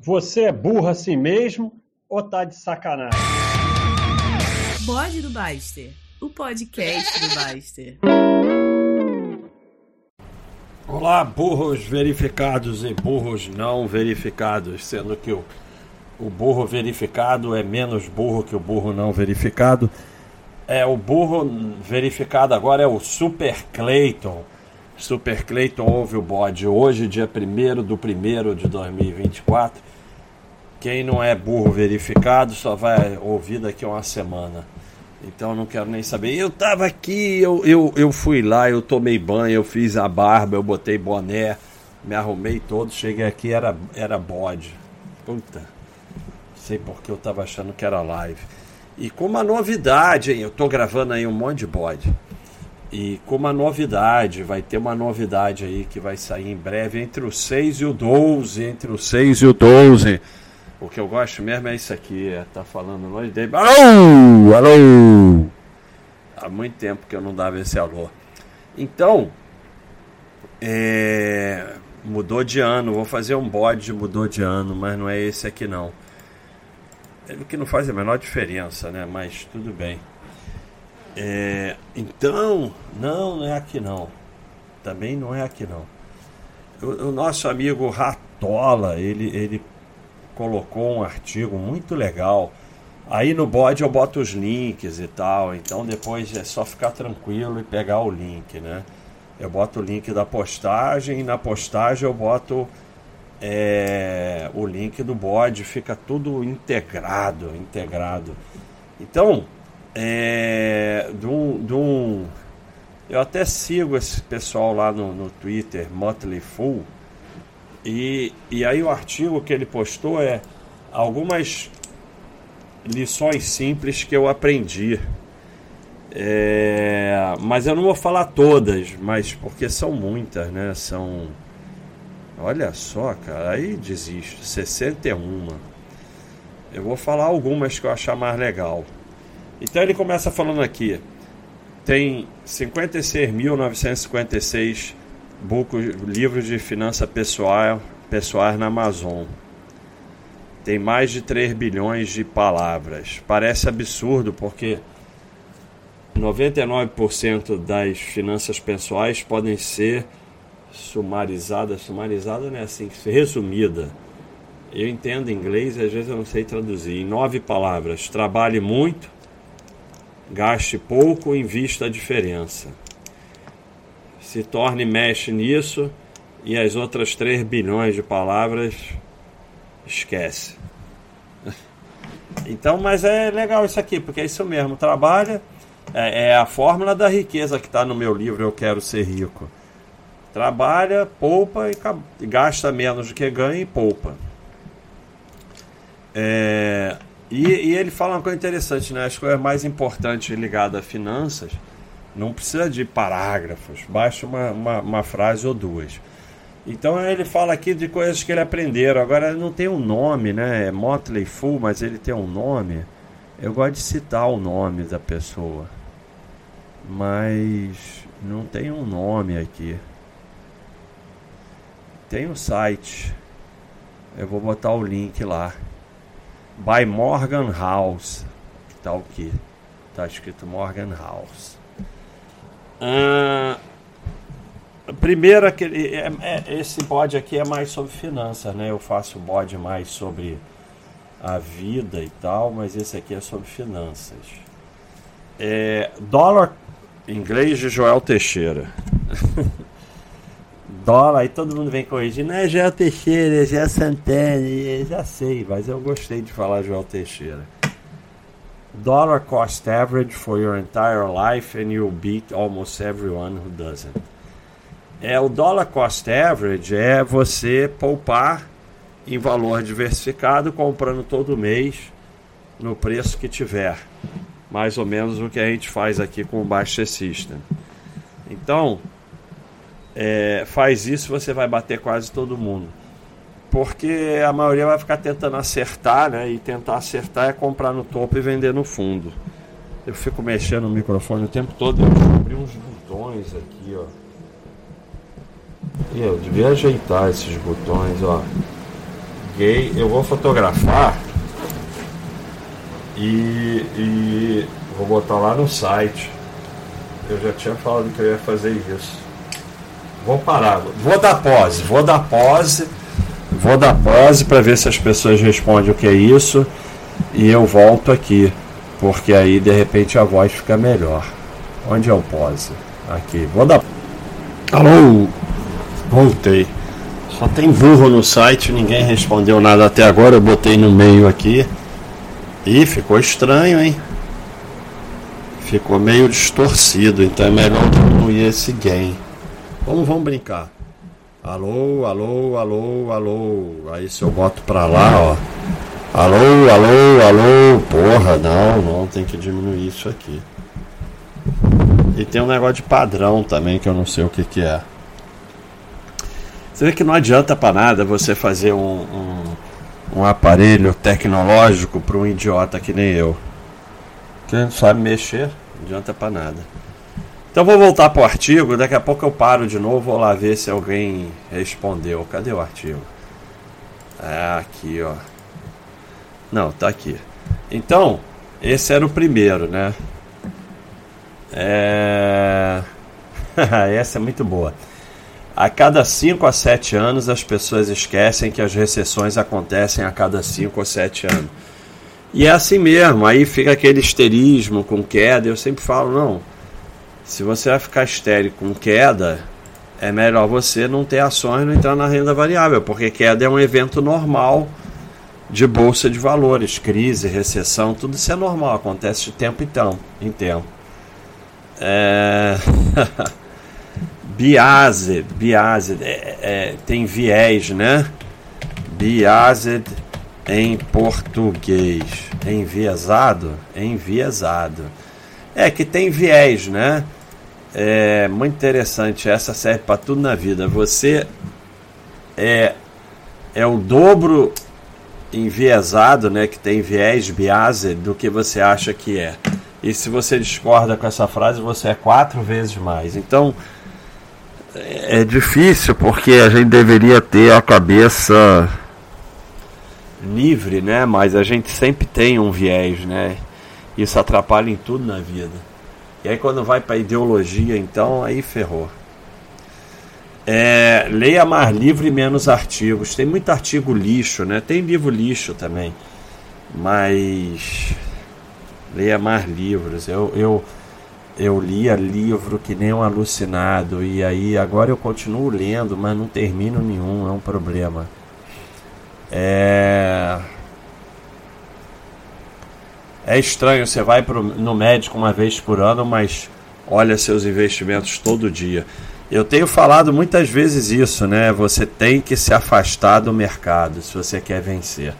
Você é burro assim mesmo ou tá de sacanagem? Bode do Baster, o podcast do Baster. Olá, burros verificados e burros não verificados, sendo que o, o burro verificado é menos burro que o burro não verificado. É, o burro verificado agora é o Super Clayton. Super Clayton ouve o bode hoje, dia 1 do 1 de 2024. Quem não é burro verificado só vai ouvir daqui a uma semana. Então não quero nem saber. Eu tava aqui, eu, eu, eu fui lá, eu tomei banho, eu fiz a barba, eu botei boné, me arrumei todo, cheguei aqui, era, era bode. Puta, sei porque eu tava achando que era live. E com uma novidade, hein? Eu tô gravando aí um monte de bode. E com uma novidade, vai ter uma novidade aí que vai sair em breve entre o 6 e o 12, entre o 6 e o 12. O que eu gosto mesmo é isso aqui, é tá falando longe dele. Alô! Alô! Há muito tempo que eu não dava esse alô. Então, é, mudou de ano, vou fazer um bode mudou de ano, mas não é esse aqui não. É o que não faz a menor diferença, né? Mas tudo bem. É, então, não, não é aqui não. Também não é aqui não. O, o nosso amigo Ratola, ele, ele colocou um artigo muito legal. Aí no bode eu boto os links e tal, então depois é só ficar tranquilo e pegar o link, né? Eu boto o link da postagem e na postagem eu boto é, o link do bode, fica tudo integrado, integrado. Então, é, de um, de um, eu até sigo esse pessoal lá no, no Twitter, Motley Fool, e, e aí o artigo que ele postou é algumas lições simples que eu aprendi. É, mas eu não vou falar todas, mas porque são muitas, né? São. Olha só, cara, aí desisto. 61. Eu vou falar algumas que eu achar mais legal. Então ele começa falando aqui. Tem 56.956 bucos, livros de finança pessoal, pessoais na Amazon. Tem mais de 3 bilhões de palavras. Parece absurdo porque 99% das finanças pessoais podem ser sumarizadas. Sumarizada não é assim, resumida. Eu entendo inglês às vezes eu não sei traduzir. Em nove palavras: trabalhe muito, gaste pouco, invista a diferença se torne mexe nisso e as outras 3 bilhões de palavras esquece. Então, mas é legal isso aqui, porque é isso mesmo, trabalha, é, é a fórmula da riqueza que está no meu livro Eu Quero Ser Rico. Trabalha, poupa e gasta menos do que ganha e poupa. É, e, e, ele fala uma coisa interessante, né? As coisas mais importantes ligadas a finanças não precisa de parágrafos, basta uma, uma, uma frase ou duas. Então ele fala aqui de coisas que ele aprendeu. Agora não tem um nome, né? É Motley Fool, mas ele tem um nome. Eu gosto de citar o nome da pessoa. Mas não tem um nome aqui. Tem um site. Eu vou botar o link lá. By Morgan House. Que tá o quê? Tá escrito Morgan House. Ah, primeiro, aquele, é, é, esse bode aqui é mais sobre finanças, né? Eu faço bode mais sobre a vida e tal, mas esse aqui é sobre finanças. É, dólar, inglês de Joel Teixeira. dólar, aí todo mundo vem corrigir, não é Joel Teixeira, é Joel Santana, já sei, mas eu gostei de falar Joel Teixeira dollar cost average for your entire life and you'll beat almost everyone who doesn't. É o dollar cost average é você poupar em valor diversificado comprando todo mês no preço que tiver. Mais ou menos o que a gente faz aqui com o Baixa System. Então, é, faz isso você vai bater quase todo mundo porque a maioria vai ficar tentando acertar, né? E tentar acertar é comprar no topo e vender no fundo. Eu fico mexendo no microfone o tempo todo, eu descobri uns botões aqui, ó. E eu devia ajeitar esses botões, ó. peguei, eu vou fotografar e, e vou botar lá no site. Eu já tinha falado que eu ia fazer isso. Vou parar, vou dar pose, vou dar pose, vou dar pose para ver se as pessoas respondem o que é isso e eu volto aqui, porque aí de repente a voz fica melhor. Onde é o pose? Aqui, vou dar. Alô? Voltei. Só tem burro no site, ninguém respondeu nada até agora. Eu botei no meio aqui. E ficou estranho, hein? Ficou meio distorcido, então é melhor diminuir esse gain. Vamos, vamos brincar. Alô, alô, alô, alô. Aí se eu boto pra lá, ó. Alô, alô, alô. Porra, não, não, tem que diminuir isso aqui. E tem um negócio de padrão também que eu não sei o que, que é. Você vê que não adianta para nada você fazer um, um, um aparelho tecnológico para um idiota que nem eu. Que não sabe mexer, não adianta para nada. Então vou voltar para o artigo, daqui a pouco eu paro de novo, vou lá ver se alguém respondeu. Cadê o artigo? É aqui, ó. Não, tá aqui. Então, esse era o primeiro, né? É... Essa é muito boa. A cada 5 a 7 anos, as pessoas esquecem que as recessões acontecem a cada 5 ou 7 anos. E é assim mesmo, aí fica aquele histerismo com queda. Eu sempre falo: não, se você vai ficar estéreo com queda, é melhor você não ter ações não entrar na renda variável, porque queda é um evento normal de bolsa de valores, crise, recessão, tudo isso é normal, acontece de tempo em tempo. É... Biased, biased, é, é, tem viés, né? Biased em português. Enviesado? Enviesado. É que tem viés, né? É muito interessante. Essa serve para tudo na vida. Você é, é o dobro enviesado, né? Que tem viés, biased, do que você acha que é. E se você discorda com essa frase, você é quatro vezes mais. Então é difícil porque a gente deveria ter a cabeça livre, né? Mas a gente sempre tem um viés, né? Isso atrapalha em tudo na vida. Aí quando vai para ideologia, então aí ferrou. É, leia mais livro e menos artigos. Tem muito artigo lixo, né? Tem livro lixo também. Mas leia mais livros. Eu, eu eu lia livro que nem um alucinado e aí agora eu continuo lendo, mas não termino nenhum, é um problema. É é estranho, você vai pro, no médico uma vez por ano, mas olha seus investimentos todo dia. Eu tenho falado muitas vezes isso, né? Você tem que se afastar do mercado se você quer vencer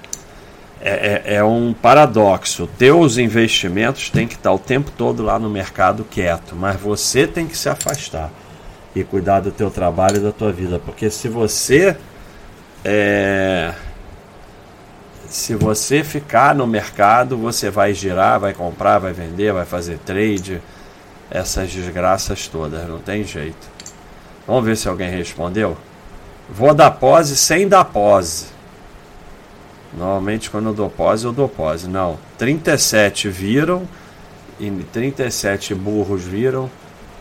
é, é, é, um paradoxo. Teus investimentos têm que estar o tempo todo lá no mercado quieto, mas você tem que se afastar e cuidar do teu trabalho e da tua vida, porque se você é, se você ficar no mercado, você vai girar, vai comprar, vai vender, vai fazer trade, essas desgraças todas, não tem jeito. Vamos ver se alguém respondeu. Vou dar pose sem dar pose. Normalmente quando eu dou pose, eu dou pose. Não. 37 viram e 37 burros viram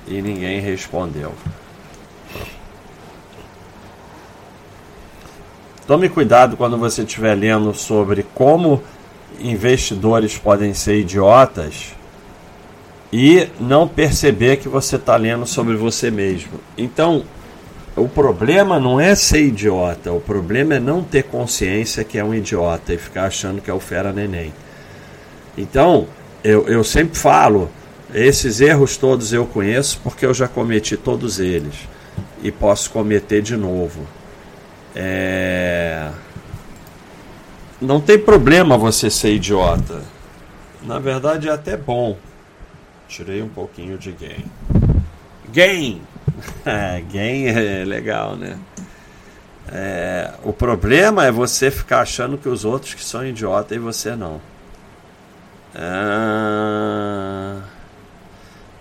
e ninguém respondeu. Tome cuidado quando você estiver lendo sobre como investidores podem ser idiotas e não perceber que você está lendo sobre você mesmo. Então, o problema não é ser idiota, o problema é não ter consciência que é um idiota e ficar achando que é o fera neném. Então, eu, eu sempre falo, esses erros todos eu conheço porque eu já cometi todos eles e posso cometer de novo. É... Não tem problema você ser idiota. Na verdade é até bom. Tirei um pouquinho de gain. Gain! Game é legal, né? É, o problema é você ficar achando que os outros que são idiota e você não. Ah,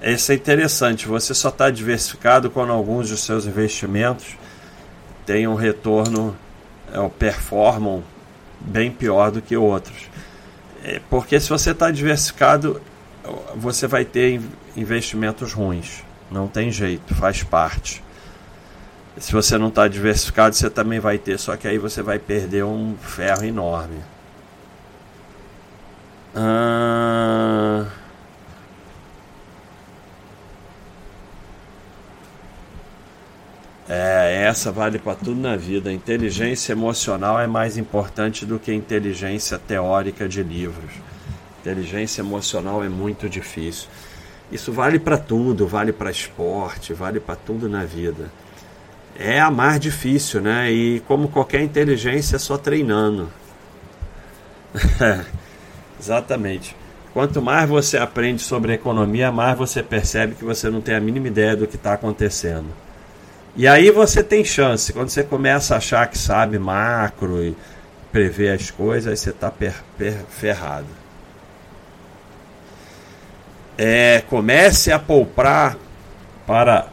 é interessante. Você só está diversificado quando alguns dos seus investimentos têm um retorno, é, performam bem pior do que outros. É, porque se você está diversificado, você vai ter investimentos ruins. Não tem jeito, faz parte. Se você não está diversificado, você também vai ter, só que aí você vai perder um ferro enorme. Ah... É, essa vale para tudo na vida. Inteligência emocional é mais importante do que inteligência teórica de livros. Inteligência emocional é muito difícil. Isso vale para tudo, vale para esporte, vale para tudo na vida. É a mais difícil, né? E como qualquer inteligência, é só treinando. Exatamente. Quanto mais você aprende sobre economia, mais você percebe que você não tem a mínima ideia do que está acontecendo. E aí você tem chance. Quando você começa a achar que sabe macro e prever as coisas, aí você está ferrado. É, comece a poupar para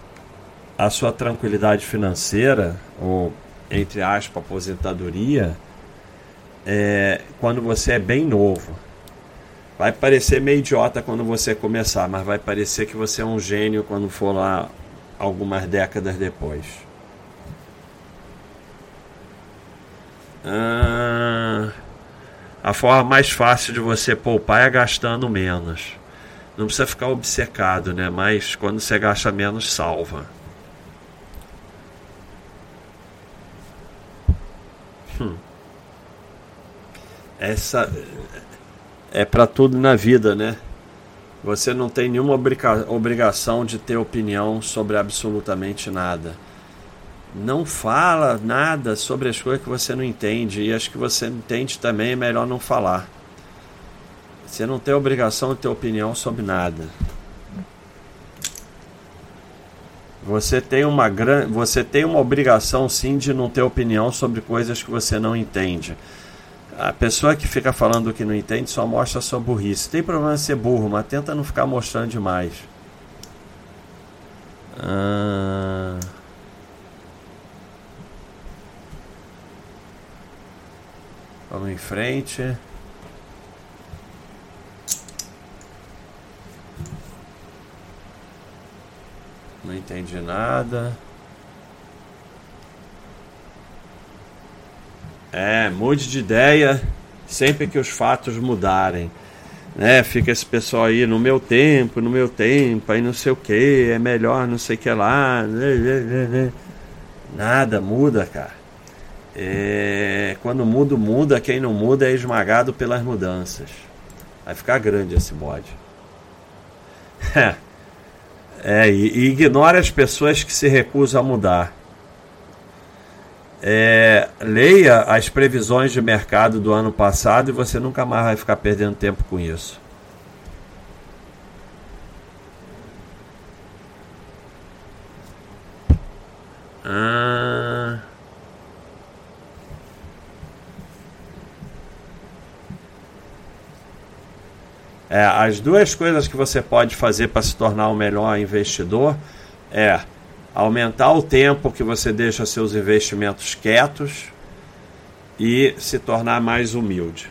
a sua tranquilidade financeira, ou entre aspas, aposentadoria, é, quando você é bem novo. Vai parecer meio idiota quando você começar, mas vai parecer que você é um gênio quando for lá algumas décadas depois. Ah, a forma mais fácil de você poupar é gastando menos. Não precisa ficar obcecado, né? Mas quando você gasta menos, salva. Hum. Essa é para tudo na vida, né? Você não tem nenhuma obriga obrigação de ter opinião sobre absolutamente nada. Não fala nada sobre as coisas que você não entende e as que você entende também é melhor não falar. Você não tem obrigação de ter opinião sobre nada. Você tem uma gran... você tem uma obrigação sim de não ter opinião sobre coisas que você não entende. A pessoa que fica falando que não entende só mostra sua burrice. Tem problema em ser burro, mas tenta não ficar mostrando demais. Ah... Vamos em frente. Não entendi nada. É, mude de ideia sempre que os fatos mudarem. Né? Fica esse pessoal aí no meu tempo, no meu tempo, aí não sei o que, é melhor não sei o que lá. Nada muda, cara. É, quando muda, muda, quem não muda é esmagado pelas mudanças. Vai ficar grande esse bode. É, e, e ignora as pessoas que se recusam a mudar. É, leia as previsões de mercado do ano passado e você nunca mais vai ficar perdendo tempo com isso. Ah. É, as duas coisas que você pode fazer para se tornar um melhor investidor é aumentar o tempo que você deixa seus investimentos quietos e se tornar mais humilde.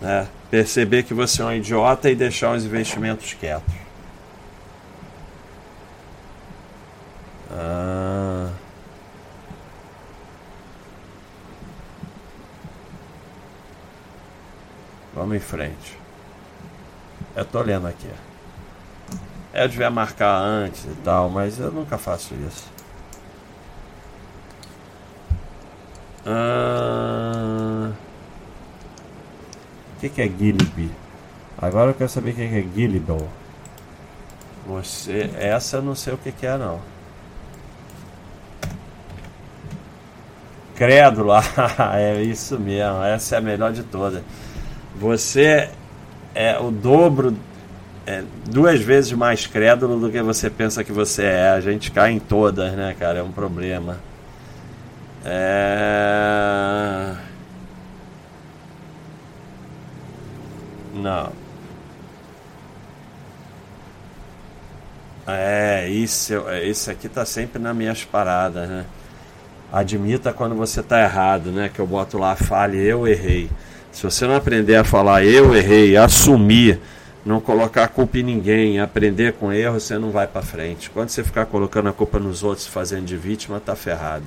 Né? Perceber que você é um idiota e deixar os investimentos quietos. Ah. Vamos em frente. Eu tô lendo aqui. Eu devia marcar antes e tal, mas eu nunca faço isso. Ah... O que, que é Gilby? Agora eu quero saber o que, é Gillibo. Você, essa eu não sei o que, que é não. Crédula, é isso mesmo, essa é a melhor de todas. Você é o dobro, é duas vezes mais crédulo do que você pensa que você é. A gente cai em todas, né, cara? É um problema. É... Não. É, isso, isso aqui tá sempre nas minhas paradas, né? admita quando você está errado, né? Que eu boto lá, fale, eu errei. Se você não aprender a falar, eu errei, assumir, não colocar a culpa em ninguém, aprender com erro, você não vai para frente. Quando você ficar colocando a culpa nos outros, fazendo de vítima, tá ferrado.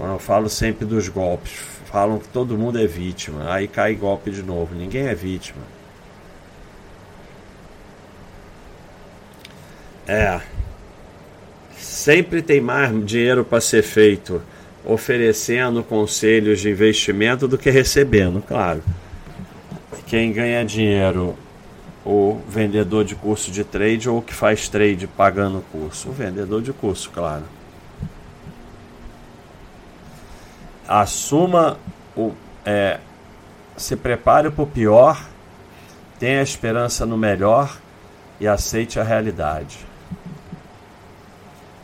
Eu falo sempre dos golpes. Falam que todo mundo é vítima. Aí cai golpe de novo. Ninguém é vítima. É. Sempre tem mais dinheiro para ser feito oferecendo conselhos de investimento do que recebendo, claro. Quem ganha dinheiro, o vendedor de curso de trade ou que faz trade pagando curso? O vendedor de curso, claro. assuma o. É, se prepare para o pior, tenha esperança no melhor e aceite a realidade.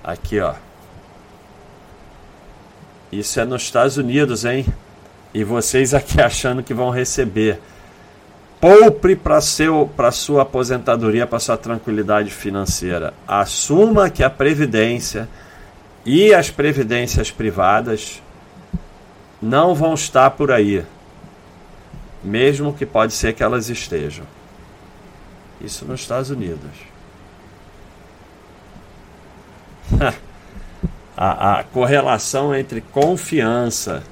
Aqui, ó. Isso é nos Estados Unidos, hein? E vocês aqui achando que vão receber. Poupe para sua aposentadoria, para sua tranquilidade financeira. Assuma que a previdência e as previdências privadas não vão estar por aí, mesmo que pode ser que elas estejam. Isso nos Estados Unidos. a, a correlação entre confiança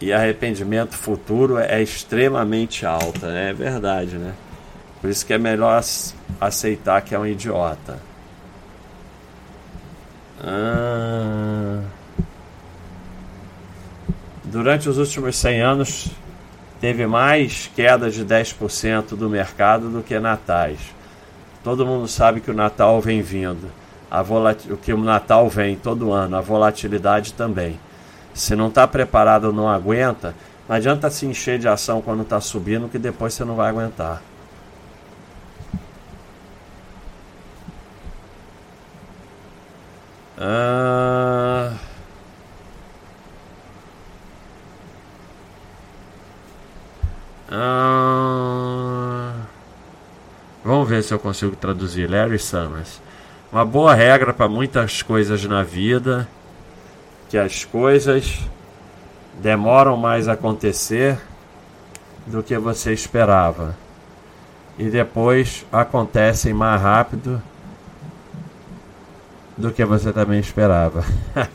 e arrependimento futuro é extremamente alta, né? é verdade, né? Por isso que é melhor aceitar que é um idiota. Ah. Durante os últimos 100 anos, teve mais queda de 10% do mercado do que natais. Todo mundo sabe que o Natal vem vindo. A. O que o Natal vem todo ano, a volatilidade também. Se não está preparado não aguenta, não adianta se encher de ação quando está subindo, que depois você não vai aguentar. Ah... Ah, vamos ver se eu consigo traduzir. Larry Summers. Uma boa regra para muitas coisas na vida, que as coisas demoram mais a acontecer do que você esperava. E depois acontecem mais rápido do que você também esperava.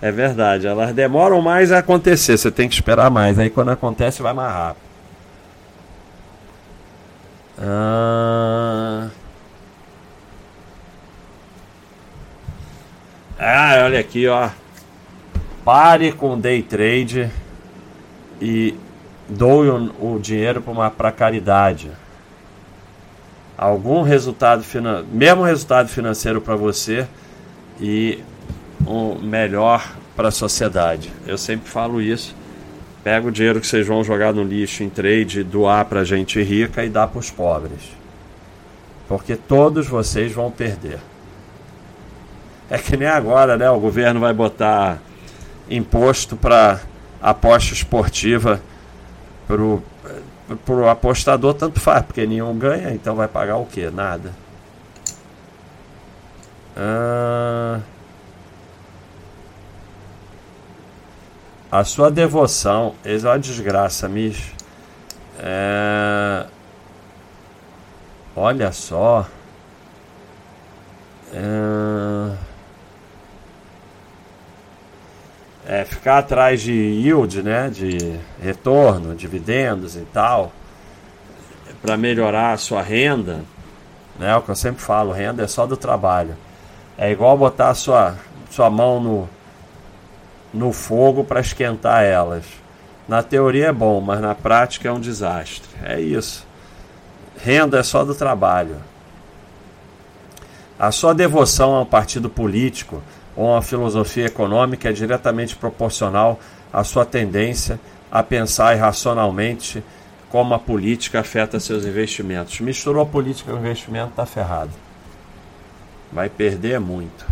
é verdade, elas demoram mais a acontecer, você tem que esperar mais. Aí quando acontece vai mais rápido. Ah... ah, olha aqui, ó. Pare com day trade e doe o, o dinheiro para caridade. Algum resultado financeiro, mesmo resultado financeiro para você e um melhor para a sociedade. Eu sempre falo isso. Pega o dinheiro que vocês vão jogar no lixo em trade, doar para gente rica e dá para os pobres. Porque todos vocês vão perder. É que nem agora, né? O governo vai botar imposto para aposta esportiva pro pro apostador tanto faz, porque nenhum ganha, então vai pagar o que? Nada. Ah... A sua devoção, eis uma desgraça, Mish. É... Olha só. É... é... ficar atrás de yield, né, de retorno, dividendos e tal, para melhorar a sua renda, né, o que eu sempre falo, renda é só do trabalho. É igual botar sua, sua mão no, no fogo para esquentar elas. Na teoria é bom, mas na prática é um desastre. É isso. Renda é só do trabalho. A sua devoção a um partido político uma filosofia econômica é diretamente proporcional à sua tendência a pensar irracionalmente como a política afeta seus investimentos. Misturou política e investimento, está ferrado. Vai perder muito.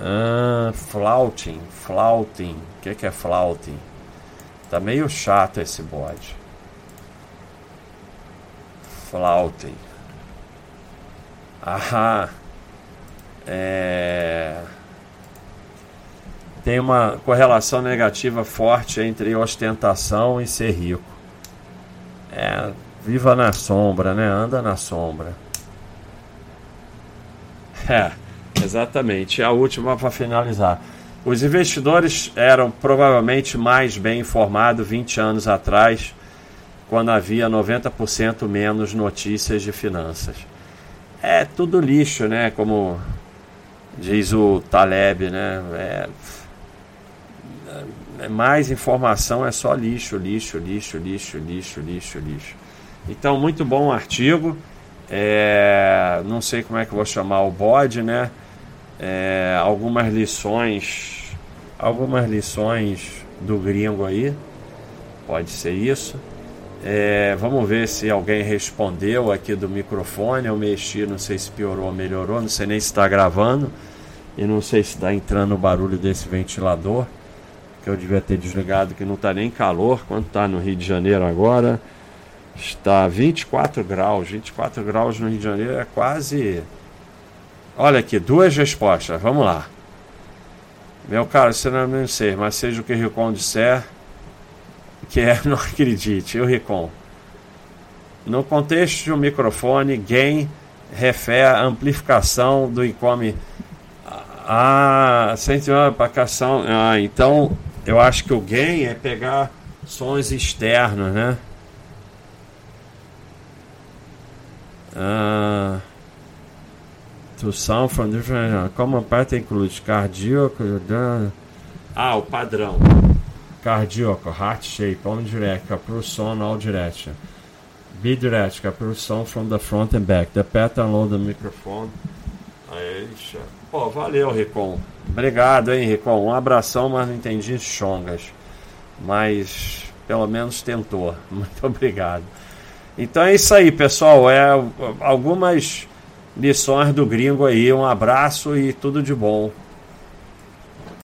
Ah, flouting, flouting. O que, que é flouting? Tá meio chato esse bode. Flouting. Ah, É... Tem uma correlação negativa forte entre ostentação e ser rico. É, viva na sombra, né? Anda na sombra. É, exatamente. A última para finalizar. Os investidores eram provavelmente mais bem informados 20 anos atrás, quando havia 90% menos notícias de finanças. É tudo lixo, né? Como diz o Taleb, né? É, é mais informação é só lixo, lixo, lixo, lixo, lixo, lixo, lixo. Então, muito bom artigo. É, não sei como é que vou chamar o bode, né? É, algumas lições, algumas lições do gringo aí, pode ser isso. É, vamos ver se alguém respondeu aqui do microfone. Eu mexi, não sei se piorou ou melhorou, não sei nem se está gravando e não sei se está entrando o barulho desse ventilador que eu devia ter desligado, que não está nem calor. Quanto está no Rio de Janeiro agora? Está 24 graus. 24 graus no Rio de Janeiro é quase. Olha aqui, duas respostas. Vamos lá. Meu caro, você não, sei, mas seja o que Ricon disser, que é, não acredite, o Ricon. No contexto de um microfone, gain refere amplificação do income. Ah, sem aplicação. Ah, então eu acho que o gain é pegar sons externos, né? Uh, to sound from different. Como parte include cardíaco. Ah, o padrão. Cardíaco, heart shape, omnidirectional, pulsion all direction. Bidirectional, pulsion from the front and back. The pattern on the microphone. Aí, pô, valeu, Ricon. Obrigado, hein, Ricon. Um abração, mas não entendi chongas. Mas pelo menos tentou. Muito obrigado. Então é isso aí, pessoal. É algumas lições do gringo aí. Um abraço e tudo de bom.